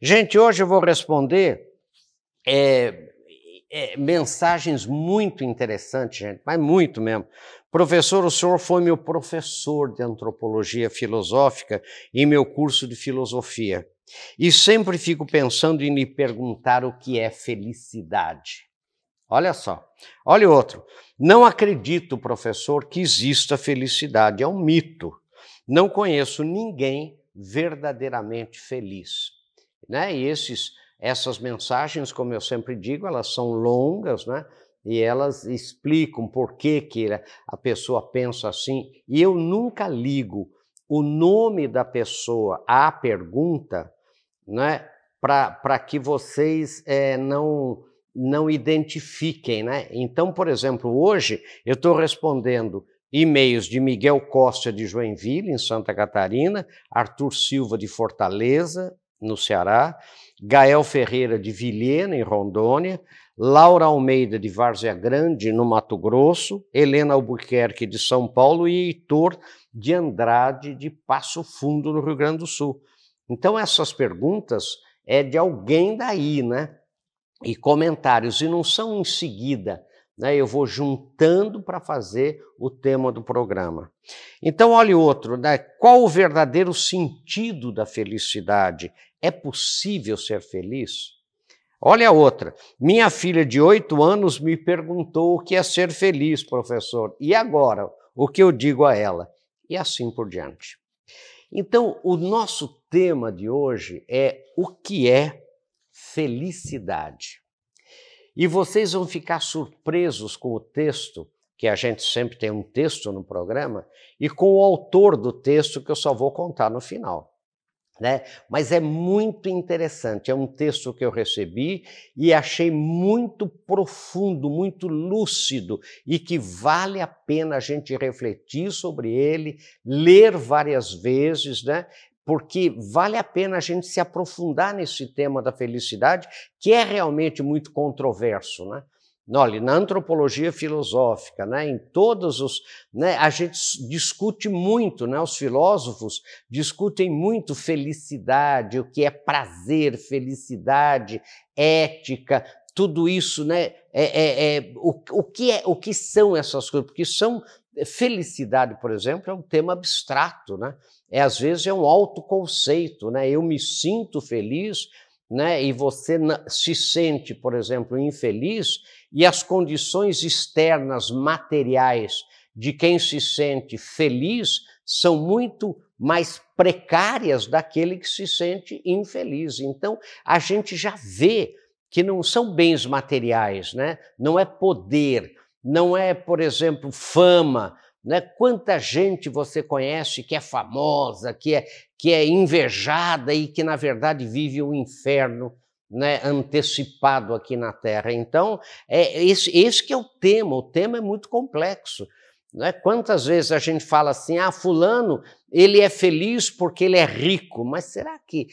Gente, hoje eu vou responder é, é, mensagens muito interessantes, gente, mas muito mesmo. Professor, o senhor foi meu professor de antropologia filosófica em meu curso de filosofia. E sempre fico pensando em lhe perguntar o que é felicidade. Olha só. Olha outro. Não acredito, professor, que exista felicidade. É um mito. Não conheço ninguém verdadeiramente feliz. Né? E esses, essas mensagens, como eu sempre digo, elas são longas, né? E elas explicam por que, que a pessoa pensa assim. E eu nunca ligo o nome da pessoa à pergunta, né? Para que vocês é, não não identifiquem, né? Então, por exemplo, hoje eu estou respondendo e-mails de Miguel Costa de Joinville, em Santa Catarina, Arthur Silva de Fortaleza, no Ceará, Gael Ferreira de Vilhena, em Rondônia, Laura Almeida de Várzea Grande, no Mato Grosso, Helena Albuquerque de São Paulo e Heitor de Andrade de Passo Fundo, no Rio Grande do Sul. Então, essas perguntas é de alguém daí, né? e comentários, e não são em seguida. Né, eu vou juntando para fazer o tema do programa. Então, olhe outro, né, qual o verdadeiro sentido da felicidade? É possível ser feliz? Olha a outra. Minha filha de oito anos me perguntou o que é ser feliz, professor. E agora? O que eu digo a ela? E assim por diante. Então, o nosso tema de hoje é o que é felicidade. E vocês vão ficar surpresos com o texto, que a gente sempre tem um texto no programa, e com o autor do texto, que eu só vou contar no final. Né? Mas é muito interessante, é um texto que eu recebi e achei muito profundo, muito lúcido e que vale a pena a gente refletir sobre ele, ler várias vezes, né? Porque vale a pena a gente se aprofundar nesse tema da felicidade, que é realmente muito controverso, né? Olha, na antropologia filosófica, né, em todos os, né, a gente discute muito, né, os filósofos discutem muito felicidade, o que é prazer, felicidade, ética, tudo isso, né, é, é, é o, o, que é, o que são essas coisas? Porque são felicidade, por exemplo, é um tema abstrato, né? É às vezes é um autoconceito, né? Eu me sinto feliz, né? E você se sente, por exemplo, infeliz e as condições externas materiais de quem se sente feliz são muito mais precárias daquele que se sente infeliz. Então, a gente já vê que não são bens materiais, né? Não é poder, não é, por exemplo, fama. Né? Quanta gente você conhece que é famosa, que é, que é invejada e que, na verdade, vive o um inferno né, antecipado aqui na Terra. Então, é esse, esse que é o tema. O tema é muito complexo. Né? Quantas vezes a gente fala assim, ah, fulano, ele é feliz porque ele é rico, mas será que,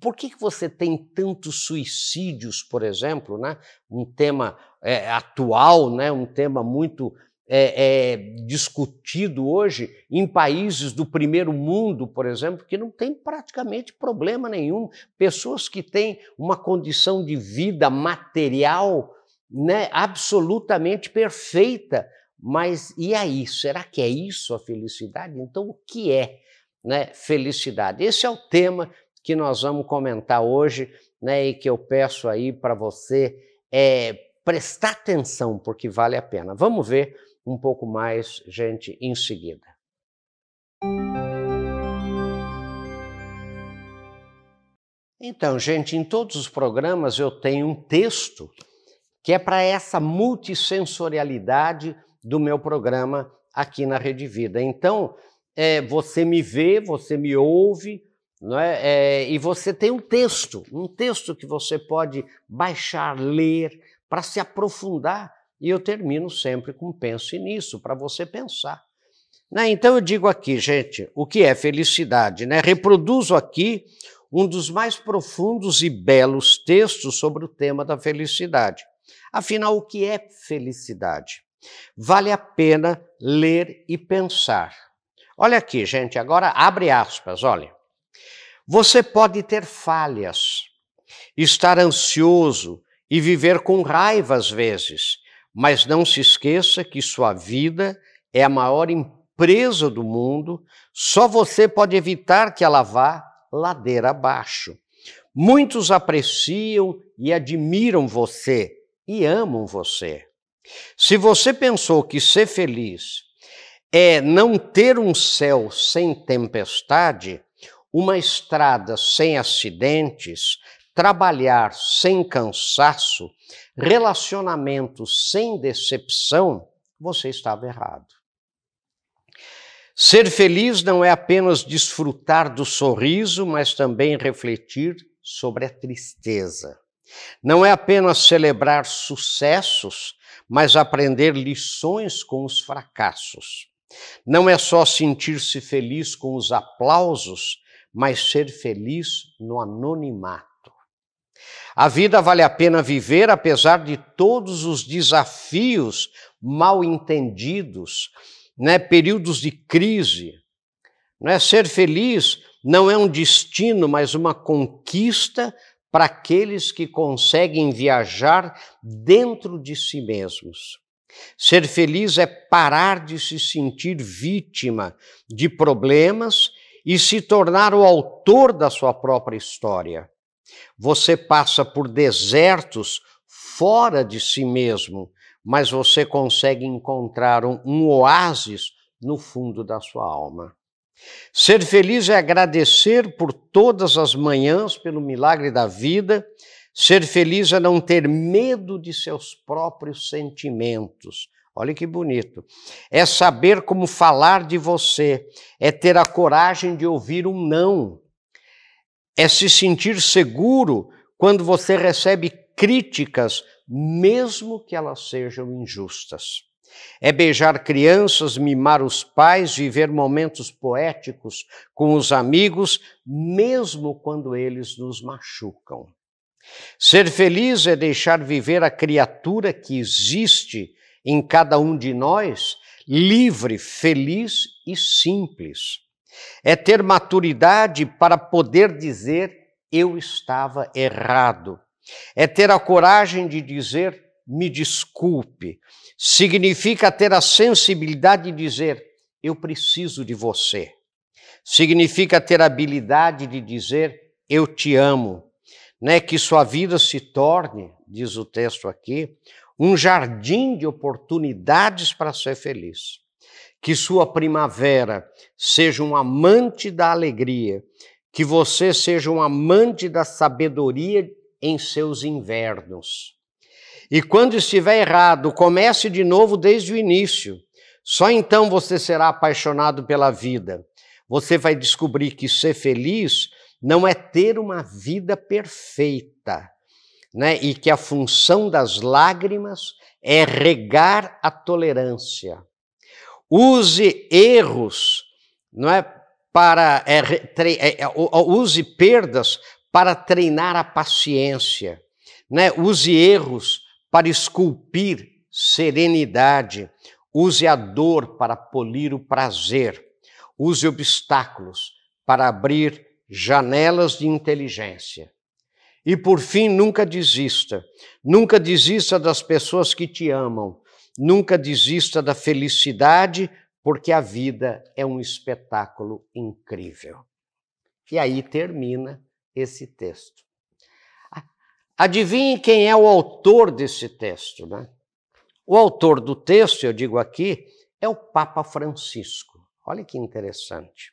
por que você tem tantos suicídios, por exemplo, né? um tema é, atual, né? um tema muito é, é, discutido hoje em países do primeiro mundo, por exemplo, que não tem praticamente problema nenhum. Pessoas que têm uma condição de vida material né, absolutamente perfeita, mas e aí? Será que é isso a felicidade? Então, o que é né, felicidade? Esse é o tema que nós vamos comentar hoje né, e que eu peço aí para você é, prestar atenção, porque vale a pena. Vamos ver um pouco mais, gente, em seguida. Então, gente, em todos os programas eu tenho um texto que é para essa multissensorialidade do meu programa aqui na Rede Vida. Então, é, você me vê, você me ouve, não é? é? e você tem um texto, um texto que você pode baixar, ler, para se aprofundar. E eu termino sempre com pense nisso, para você pensar. Né? Então eu digo aqui, gente, o que é felicidade? Né? Reproduzo aqui um dos mais profundos e belos textos sobre o tema da felicidade. Afinal, o que é felicidade? Vale a pena ler e pensar. Olha aqui, gente, agora abre aspas, olha. Você pode ter falhas, estar ansioso e viver com raiva às vezes, mas não se esqueça que sua vida é a maior empresa do mundo, só você pode evitar que ela vá ladeira abaixo. Muitos apreciam e admiram você e amam você. Se você pensou que ser feliz é não ter um céu sem tempestade, uma estrada sem acidentes, trabalhar sem cansaço, relacionamentos sem decepção, você estava errado. Ser feliz não é apenas desfrutar do sorriso, mas também refletir sobre a tristeza. Não é apenas celebrar sucessos, mas aprender lições com os fracassos. Não é só sentir-se feliz com os aplausos, mas ser feliz no anonimato. A vida vale a pena viver apesar de todos os desafios mal entendidos, né? períodos de crise. Não é ser feliz não é um destino, mas uma conquista para aqueles que conseguem viajar dentro de si mesmos. Ser feliz é parar de se sentir vítima de problemas e se tornar o autor da sua própria história. Você passa por desertos fora de si mesmo, mas você consegue encontrar um, um oásis no fundo da sua alma. Ser feliz é agradecer por todas as manhãs pelo milagre da vida. Ser feliz é não ter medo de seus próprios sentimentos. Olha que bonito. É saber como falar de você, é ter a coragem de ouvir um não, é se sentir seguro quando você recebe críticas, mesmo que elas sejam injustas. É beijar crianças, mimar os pais, viver momentos poéticos com os amigos, mesmo quando eles nos machucam. Ser feliz é deixar viver a criatura que existe em cada um de nós, livre, feliz e simples. É ter maturidade para poder dizer eu estava errado. É ter a coragem de dizer me desculpe. Significa ter a sensibilidade de dizer eu preciso de você. Significa ter a habilidade de dizer eu te amo. Né? Que sua vida se torne, diz o texto aqui, um jardim de oportunidades para ser feliz. Que sua primavera seja um amante da alegria, que você seja um amante da sabedoria em seus invernos. E quando estiver errado, comece de novo desde o início. Só então você será apaixonado pela vida. Você vai descobrir que ser feliz não é ter uma vida perfeita, né? E que a função das lágrimas é regar a tolerância. Use erros, não é para é, é, é, use perdas para treinar a paciência, né? Use erros para esculpir serenidade. Use a dor para polir o prazer. Use obstáculos para abrir janelas de inteligência. E por fim, nunca desista. Nunca desista das pessoas que te amam. Nunca desista da felicidade, porque a vida é um espetáculo incrível. E aí termina esse texto. Adivinhe quem é o autor desse texto, né? O autor do texto, eu digo aqui, é o Papa Francisco. Olha que interessante.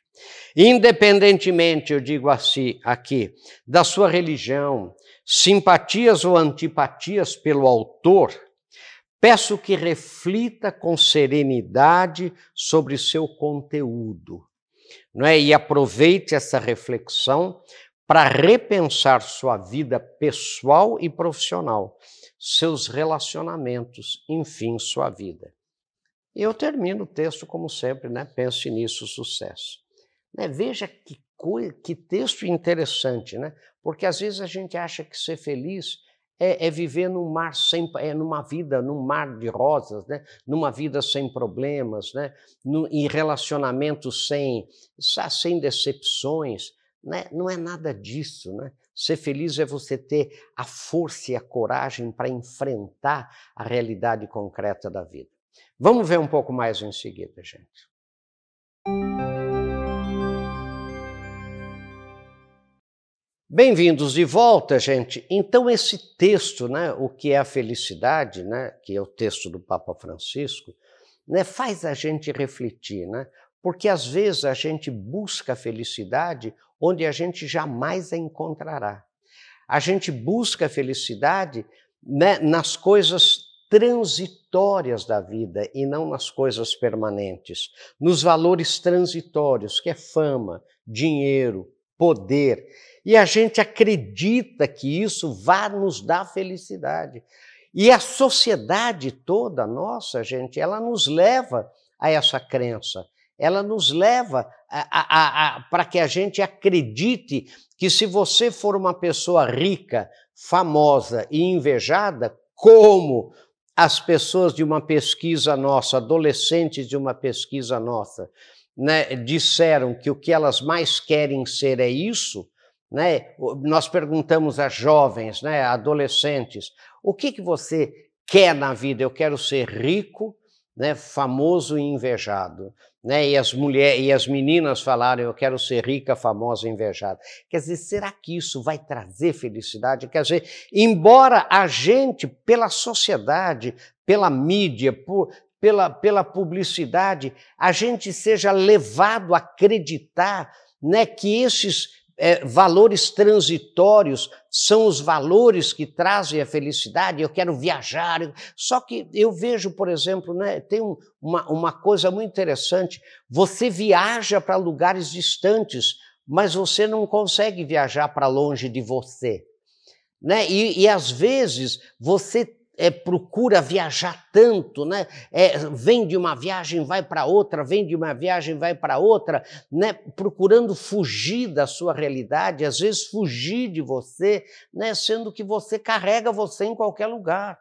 Independentemente, eu digo assim aqui, da sua religião, simpatias ou antipatias pelo autor, peço que reflita com serenidade sobre seu conteúdo, não é? E aproveite essa reflexão para repensar sua vida pessoal e profissional, seus relacionamentos, enfim, sua vida. E eu termino o texto como sempre, né? Pense nisso, sucesso. Né? Veja que, que texto interessante, né? Porque às vezes a gente acha que ser feliz é, é, viver num mar sem, é numa vida, num mar de rosas, né? Numa vida sem problemas, né? No, em relacionamentos sem, sem decepções, né? Não é nada disso, né? Ser feliz é você ter a força e a coragem para enfrentar a realidade concreta da vida. Vamos ver um pouco mais em seguida, gente. Bem-vindos de volta, gente. Então, esse texto, né, o que é a felicidade, né, que é o texto do Papa Francisco, né, faz a gente refletir, né? Porque às vezes a gente busca a felicidade onde a gente jamais a encontrará. A gente busca a felicidade né, nas coisas transitórias da vida e não nas coisas permanentes, nos valores transitórios, que é fama, dinheiro, poder. E a gente acredita que isso vai nos dar felicidade. E a sociedade toda nossa, gente, ela nos leva a essa crença. Ela nos leva para que a gente acredite que se você for uma pessoa rica, famosa e invejada, como as pessoas de uma pesquisa nossa, adolescentes de uma pesquisa nossa, né, disseram que o que elas mais querem ser é isso, né? Nós perguntamos a jovens, né, adolescentes, o que, que você quer na vida? Eu quero ser rico, né, famoso e invejado. Né? E as mulheres e as meninas falaram: eu quero ser rica, famosa invejada. Quer dizer, será que isso vai trazer felicidade? Quer dizer, embora a gente, pela sociedade, pela mídia, por, pela, pela publicidade, a gente seja levado a acreditar né, que esses é, valores transitórios são os valores que trazem a felicidade. Eu quero viajar. Só que eu vejo, por exemplo, né, tem um, uma, uma coisa muito interessante: você viaja para lugares distantes, mas você não consegue viajar para longe de você. Né? E, e às vezes você é, procura viajar tanto, né? É, vem de uma viagem, vai para outra, vem de uma viagem, vai para outra, né? procurando fugir da sua realidade, às vezes fugir de você, né? sendo que você carrega você em qualquer lugar.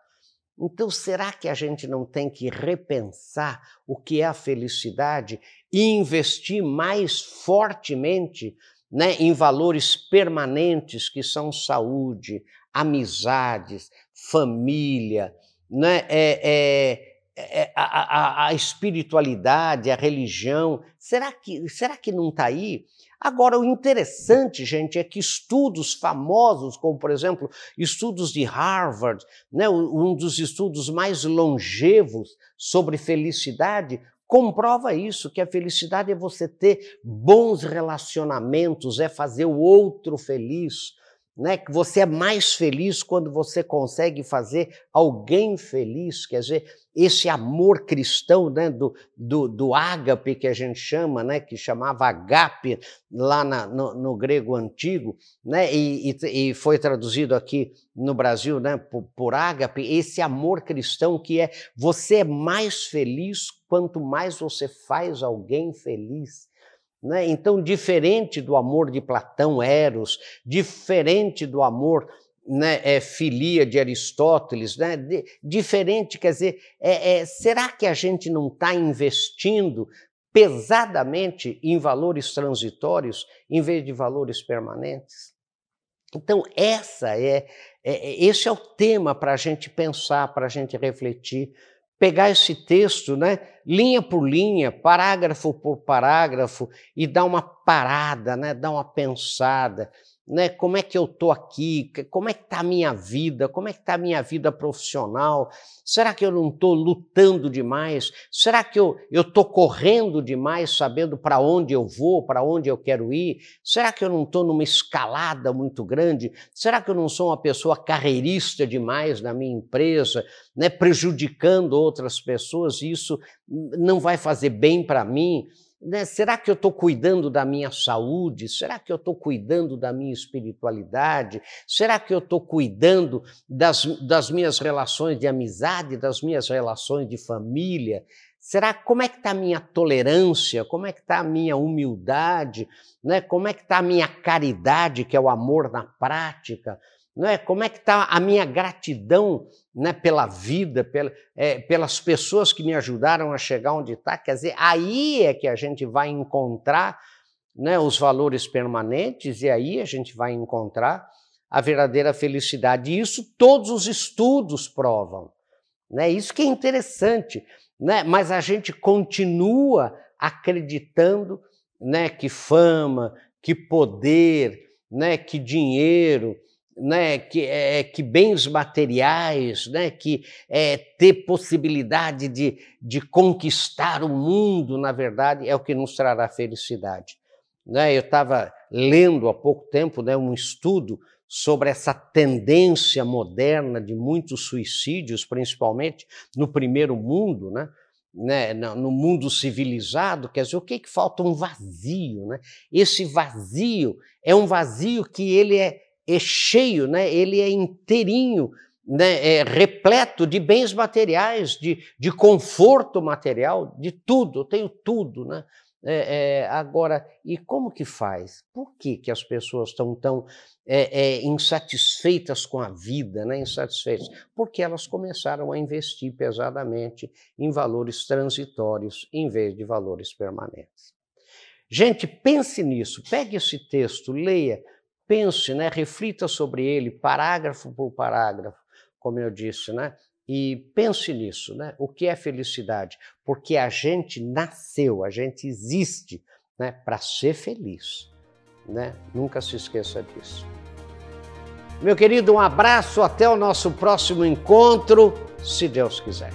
Então, será que a gente não tem que repensar o que é a felicidade e investir mais fortemente né, em valores permanentes que são saúde, amizades, família, né? é, é, é a, a, a, espiritualidade, a religião. Será que, será que não está aí? Agora, o interessante, gente, é que estudos famosos, como por exemplo, estudos de Harvard, né, um dos estudos mais longevos sobre felicidade, comprova isso, que a felicidade é você ter bons relacionamentos, é fazer o outro feliz, né? Que você é mais feliz quando você consegue fazer alguém feliz, quer dizer, esse amor cristão, né? Do, do, do ágape que a gente chama, né? Que chamava agape lá na, no, no, grego antigo, né? E, e, e, foi traduzido aqui no Brasil, né? Por, por ágape, esse amor cristão que é você é mais feliz quanto mais você faz alguém feliz. Né? Então, diferente do amor de Platão, Eros, diferente do amor né, é, filia de Aristóteles, né, de, diferente, quer dizer, é, é, será que a gente não está investindo pesadamente em valores transitórios em vez de valores permanentes? Então, essa é, é, é esse é o tema para a gente pensar, para a gente refletir pegar esse texto, né, linha por linha, parágrafo por parágrafo, e dar uma parada, né, dar uma pensada né? Como é que eu estou aqui? Como é que está a minha vida? Como é que está a minha vida profissional? Será que eu não estou lutando demais? Será que eu estou correndo demais, sabendo para onde eu vou, para onde eu quero ir? Será que eu não estou numa escalada muito grande? Será que eu não sou uma pessoa carreirista demais na minha empresa, né? prejudicando outras pessoas? Isso não vai fazer bem para mim? Né? Será que eu estou cuidando da minha saúde? Será que eu estou cuidando da minha espiritualidade? Será que eu estou cuidando das, das minhas relações de amizade, das minhas relações de família? Será como é que está a minha tolerância? Como é que está a minha humildade? Né? Como é que está a minha caridade, que é o amor na prática? Não é? Como é que está a minha gratidão né, pela vida, pela, é, pelas pessoas que me ajudaram a chegar onde está? Quer dizer, aí é que a gente vai encontrar né, os valores permanentes e aí a gente vai encontrar a verdadeira felicidade. E isso todos os estudos provam. Né? Isso que é interessante. Né? Mas a gente continua acreditando né, que fama, que poder, né, que dinheiro, né, que, é, que bens materiais, né, que é, ter possibilidade de, de conquistar o mundo, na verdade, é o que nos trará felicidade. Né, eu estava lendo há pouco tempo né, um estudo sobre essa tendência moderna de muitos suicídios, principalmente no primeiro mundo, né? Né, no mundo civilizado, quer dizer, o que, que falta? Um vazio. Né? Esse vazio é um vazio que ele é, é cheio, né? ele é inteirinho, né? é repleto de bens materiais, de, de conforto material, de tudo, eu tenho tudo. Né? É, é, agora, e como que faz? Por que, que as pessoas estão tão é, é, insatisfeitas com a vida, né? insatisfeitas? Porque elas começaram a investir pesadamente em valores transitórios em vez de valores permanentes. Gente, pense nisso, pegue esse texto, leia, pense, né? reflita sobre ele, parágrafo por parágrafo, como eu disse, né? E pense nisso, né? O que é felicidade? Porque a gente nasceu, a gente existe, né, para ser feliz, né? Nunca se esqueça disso. Meu querido, um abraço, até o nosso próximo encontro, se Deus quiser.